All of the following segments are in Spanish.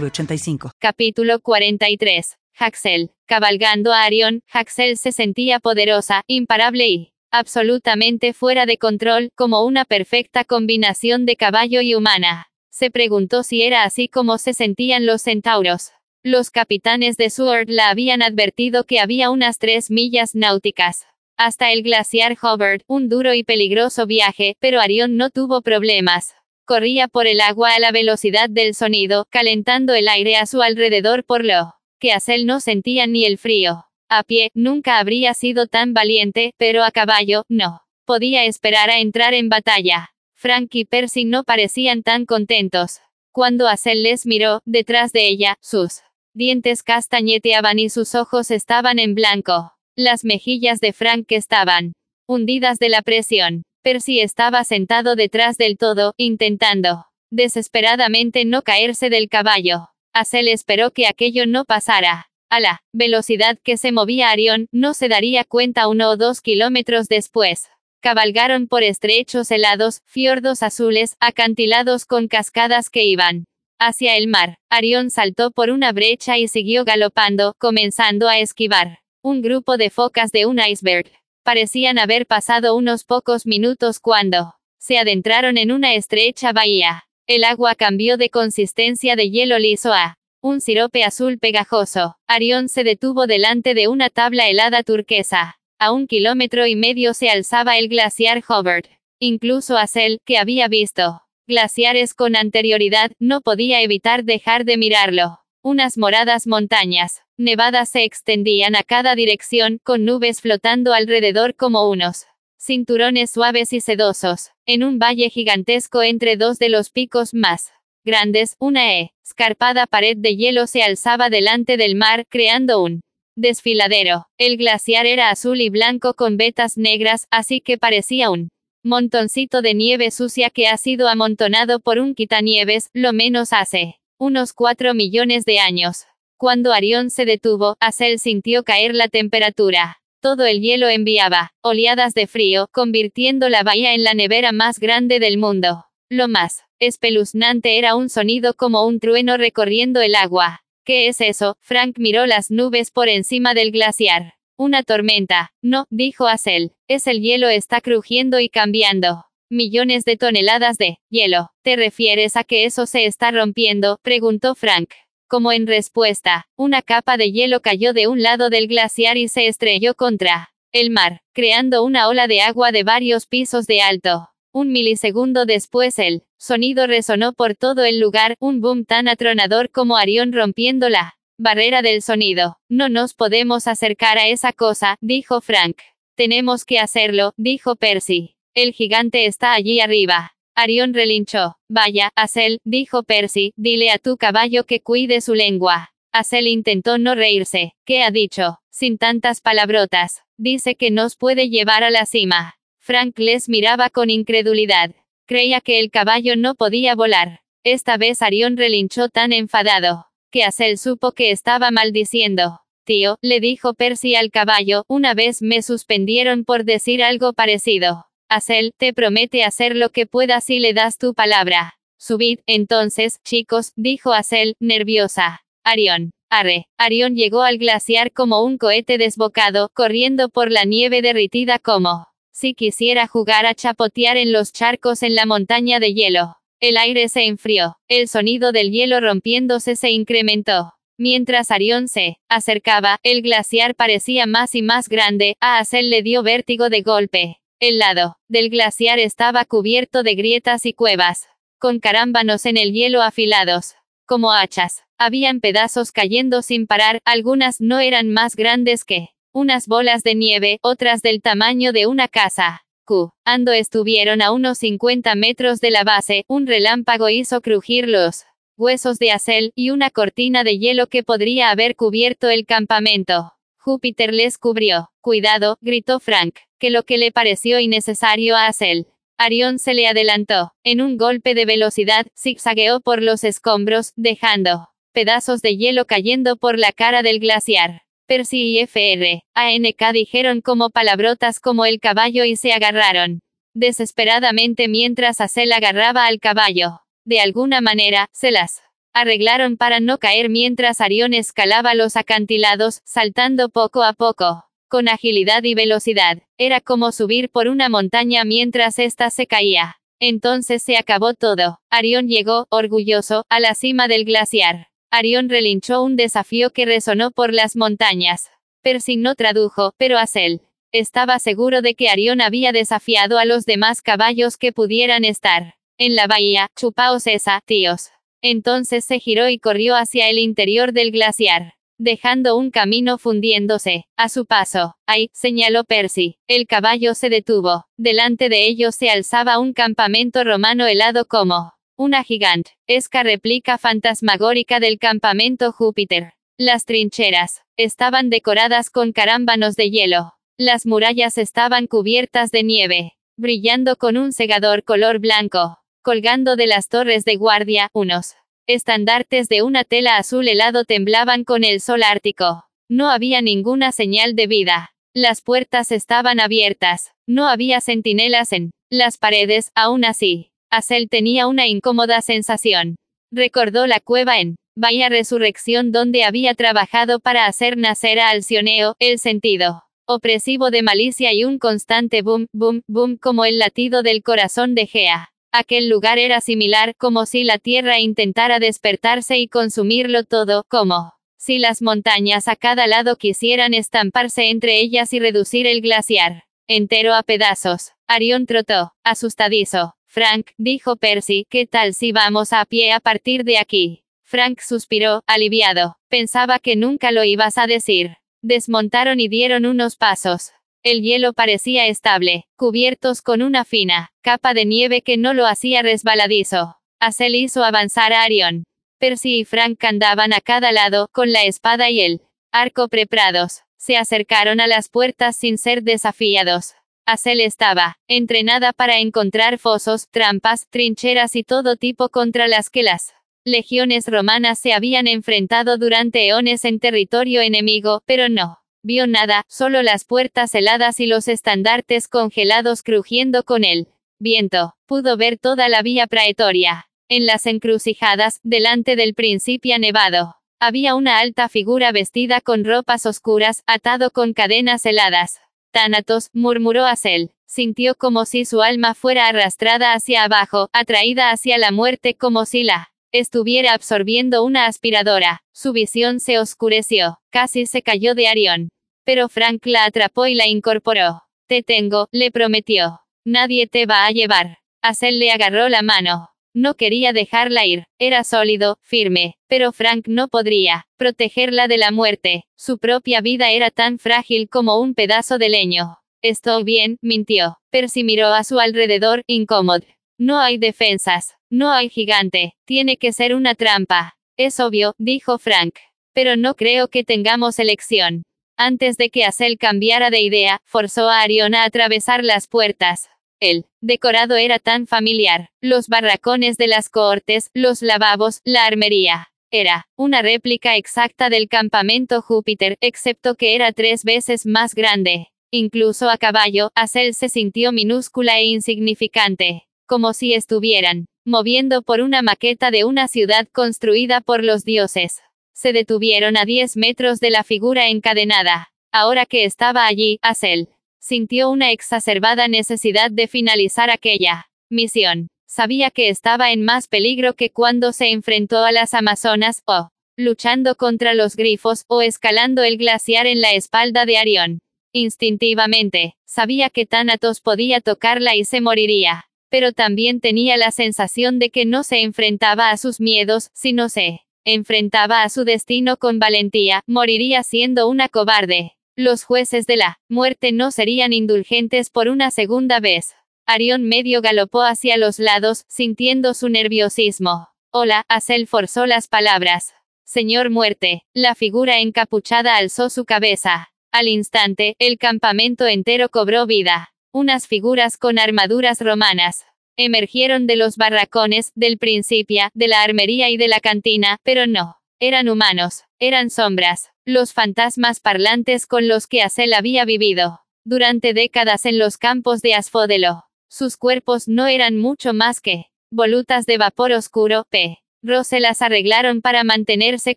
906985. Capítulo 43. Haxel. Cabalgando a Arión, Haxel se sentía poderosa, imparable y absolutamente fuera de control, como una perfecta combinación de caballo y humana. Se preguntó si era así como se sentían los centauros. Los capitanes de Sword la habían advertido que había unas tres millas náuticas. Hasta el glaciar Hubbard, un duro y peligroso viaje, pero Arión no tuvo problemas. Corría por el agua a la velocidad del sonido, calentando el aire a su alrededor por lo que Asel no sentía ni el frío. A pie, nunca habría sido tan valiente, pero a caballo, no. Podía esperar a entrar en batalla. Frank y Percy no parecían tan contentos. Cuando Asel les miró, detrás de ella, sus dientes castañeteaban y sus ojos estaban en blanco. Las mejillas de Frank estaban hundidas de la presión. Percy estaba sentado detrás del todo, intentando desesperadamente no caerse del caballo. Asel esperó que aquello no pasara. A la velocidad que se movía Arión, no se daría cuenta uno o dos kilómetros después. Cabalgaron por estrechos helados, fiordos azules, acantilados con cascadas que iban hacia el mar. Arión saltó por una brecha y siguió galopando, comenzando a esquivar un grupo de focas de un iceberg. Parecían haber pasado unos pocos minutos cuando se adentraron en una estrecha bahía. El agua cambió de consistencia de hielo liso a un sirope azul pegajoso. Arión se detuvo delante de una tabla helada turquesa. A un kilómetro y medio se alzaba el glaciar Hubbard. Incluso Asel, que había visto glaciares con anterioridad, no podía evitar dejar de mirarlo. Unas moradas montañas, nevadas se extendían a cada dirección, con nubes flotando alrededor como unos cinturones suaves y sedosos, en un valle gigantesco entre dos de los picos más grandes, una escarpada pared de hielo se alzaba delante del mar, creando un desfiladero. El glaciar era azul y blanco con vetas negras, así que parecía un montoncito de nieve sucia que ha sido amontonado por un quitanieves, lo menos hace unos cuatro millones de años. Cuando Arión se detuvo, Asel sintió caer la temperatura. Todo el hielo enviaba oleadas de frío, convirtiendo la bahía en la nevera más grande del mundo. Lo más espeluznante era un sonido como un trueno recorriendo el agua. ¿Qué es eso? Frank miró las nubes por encima del glaciar. Una tormenta. No, dijo Asel. Es el hielo está crujiendo y cambiando. Millones de toneladas de hielo. ¿Te refieres a que eso se está rompiendo? preguntó Frank. Como en respuesta, una capa de hielo cayó de un lado del glaciar y se estrelló contra el mar, creando una ola de agua de varios pisos de alto. Un milisegundo después el sonido resonó por todo el lugar, un boom tan atronador como Arión rompiendo la barrera del sonido. No nos podemos acercar a esa cosa, dijo Frank. Tenemos que hacerlo, dijo Percy. El gigante está allí arriba. Arión relinchó. Vaya, Asel, dijo Percy, dile a tu caballo que cuide su lengua. Asel intentó no reírse. ¿Qué ha dicho? Sin tantas palabrotas. Dice que nos puede llevar a la cima. Frank les miraba con incredulidad. Creía que el caballo no podía volar. Esta vez Arión relinchó tan enfadado, que Asel supo que estaba maldiciendo. Tío, le dijo Percy al caballo, una vez me suspendieron por decir algo parecido. Asel, te promete hacer lo que pueda si le das tu palabra. Subid, entonces, chicos, dijo Asel, nerviosa. Arión. Arre. Arión llegó al glaciar como un cohete desbocado, corriendo por la nieve derritida como si quisiera jugar a chapotear en los charcos en la montaña de hielo. El aire se enfrió, el sonido del hielo rompiéndose se incrementó. Mientras Arión se acercaba, el glaciar parecía más y más grande, a Asel le dio vértigo de golpe. El lado del glaciar estaba cubierto de grietas y cuevas, con carámbanos en el hielo afilados, como hachas. Habían pedazos cayendo sin parar, algunas no eran más grandes que unas bolas de nieve, otras del tamaño de una casa. Cuando estuvieron a unos 50 metros de la base, un relámpago hizo crujir los huesos de acel, y una cortina de hielo que podría haber cubierto el campamento. Júpiter les cubrió. Cuidado, gritó Frank, que lo que le pareció innecesario a Acel. Arión se le adelantó. En un golpe de velocidad, zigzagueó por los escombros, dejando pedazos de hielo cayendo por la cara del glaciar. Percy y FR, ANK dijeron como palabrotas como el caballo y se agarraron. Desesperadamente mientras Acel agarraba al caballo. De alguna manera, se las arreglaron para no caer mientras Arión escalaba los acantilados, saltando poco a poco. Con agilidad y velocidad. Era como subir por una montaña mientras ésta se caía. Entonces se acabó todo. Arión llegó, orgulloso, a la cima del glaciar. Arión relinchó un desafío que resonó por las montañas. Percy no tradujo, pero Asel estaba seguro de que Arión había desafiado a los demás caballos que pudieran estar en la bahía. Chupaos esa, tíos. Entonces se giró y corrió hacia el interior del glaciar, dejando un camino fundiéndose, a su paso. Ahí, señaló Percy. El caballo se detuvo. Delante de ellos se alzaba un campamento romano helado como una gigantesca réplica fantasmagórica del campamento Júpiter. Las trincheras estaban decoradas con carámbanos de hielo. Las murallas estaban cubiertas de nieve, brillando con un segador color blanco. Colgando de las torres de guardia, unos estandartes de una tela azul helado temblaban con el sol ártico. No había ninguna señal de vida. Las puertas estaban abiertas. No había centinelas en las paredes, aún así. Asel tenía una incómoda sensación. Recordó la cueva en Vaya Resurrección donde había trabajado para hacer nacer a Alcioneo, el sentido opresivo de malicia y un constante boom, boom, boom como el latido del corazón de Gea. Aquel lugar era similar, como si la tierra intentara despertarse y consumirlo todo, como si las montañas a cada lado quisieran estamparse entre ellas y reducir el glaciar entero a pedazos. Arión trotó, asustadizo, Frank, dijo Percy, ¿qué tal si vamos a pie a partir de aquí? Frank suspiró, aliviado. Pensaba que nunca lo ibas a decir. Desmontaron y dieron unos pasos. El hielo parecía estable, cubiertos con una fina capa de nieve que no lo hacía resbaladizo. Asel hizo avanzar a Arion. Percy y Frank andaban a cada lado, con la espada y el arco preparados. Se acercaron a las puertas sin ser desafiados. Asel estaba entrenada para encontrar fosos, trampas, trincheras y todo tipo contra las que las legiones romanas se habían enfrentado durante eones en territorio enemigo, pero no vio nada, solo las puertas heladas y los estandartes congelados crujiendo con el viento. Pudo ver toda la vía praetoria. En las encrucijadas, delante del principio nevado, había una alta figura vestida con ropas oscuras, atado con cadenas heladas. Tánatos, murmuró Asel. Sintió como si su alma fuera arrastrada hacia abajo, atraída hacia la muerte como si la estuviera absorbiendo una aspiradora. Su visión se oscureció, casi se cayó de Arión. Pero Frank la atrapó y la incorporó. Te tengo, le prometió. Nadie te va a llevar. Asel le agarró la mano. No quería dejarla ir, era sólido, firme, pero Frank no podría protegerla de la muerte, su propia vida era tan frágil como un pedazo de leño. Estoy bien, mintió. Percy miró a su alrededor, incómodo. No hay defensas, no hay gigante, tiene que ser una trampa. Es obvio, dijo Frank. Pero no creo que tengamos elección. Antes de que Asel cambiara de idea, forzó a Arion a atravesar las puertas. El decorado era tan familiar. Los barracones de las cohortes, los lavabos, la armería. Era una réplica exacta del campamento Júpiter, excepto que era tres veces más grande. Incluso a caballo, Asel se sintió minúscula e insignificante, como si estuvieran moviendo por una maqueta de una ciudad construida por los dioses. Se detuvieron a 10 metros de la figura encadenada. Ahora que estaba allí, Asel sintió una exacerbada necesidad de finalizar aquella misión. Sabía que estaba en más peligro que cuando se enfrentó a las Amazonas, o luchando contra los grifos, o escalando el glaciar en la espalda de Arión. Instintivamente, sabía que Thanatos podía tocarla y se moriría. Pero también tenía la sensación de que no se enfrentaba a sus miedos, sino se enfrentaba a su destino con valentía, moriría siendo una cobarde. Los jueces de la muerte no serían indulgentes por una segunda vez. Arión medio galopó hacia los lados, sintiendo su nerviosismo. Hola, Acel forzó las palabras. Señor muerte, la figura encapuchada alzó su cabeza. Al instante, el campamento entero cobró vida. Unas figuras con armaduras romanas. Emergieron de los barracones, del principio, de la armería y de la cantina, pero no. Eran humanos, eran sombras, los fantasmas parlantes con los que Acel había vivido. Durante décadas en los campos de Asfódelo. Sus cuerpos no eran mucho más que volutas de vapor oscuro, p. Rose las arreglaron para mantenerse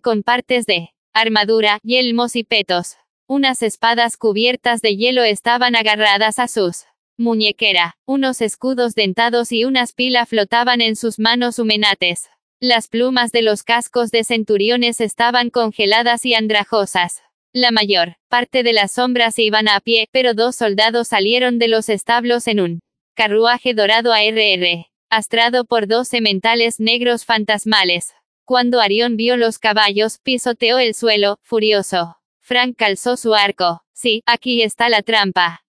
con partes de armadura, yelmos y petos. Unas espadas cubiertas de hielo estaban agarradas a sus muñequera, unos escudos dentados y unas pilas flotaban en sus manos humenates. Las plumas de los cascos de centuriones estaban congeladas y andrajosas. La mayor parte de las sombras iban a pie, pero dos soldados salieron de los establos en un carruaje dorado a RR astrado por dos sementales negros fantasmales. Cuando Arión vio los caballos, pisoteó el suelo, furioso. Frank calzó su arco. Sí, aquí está la trampa.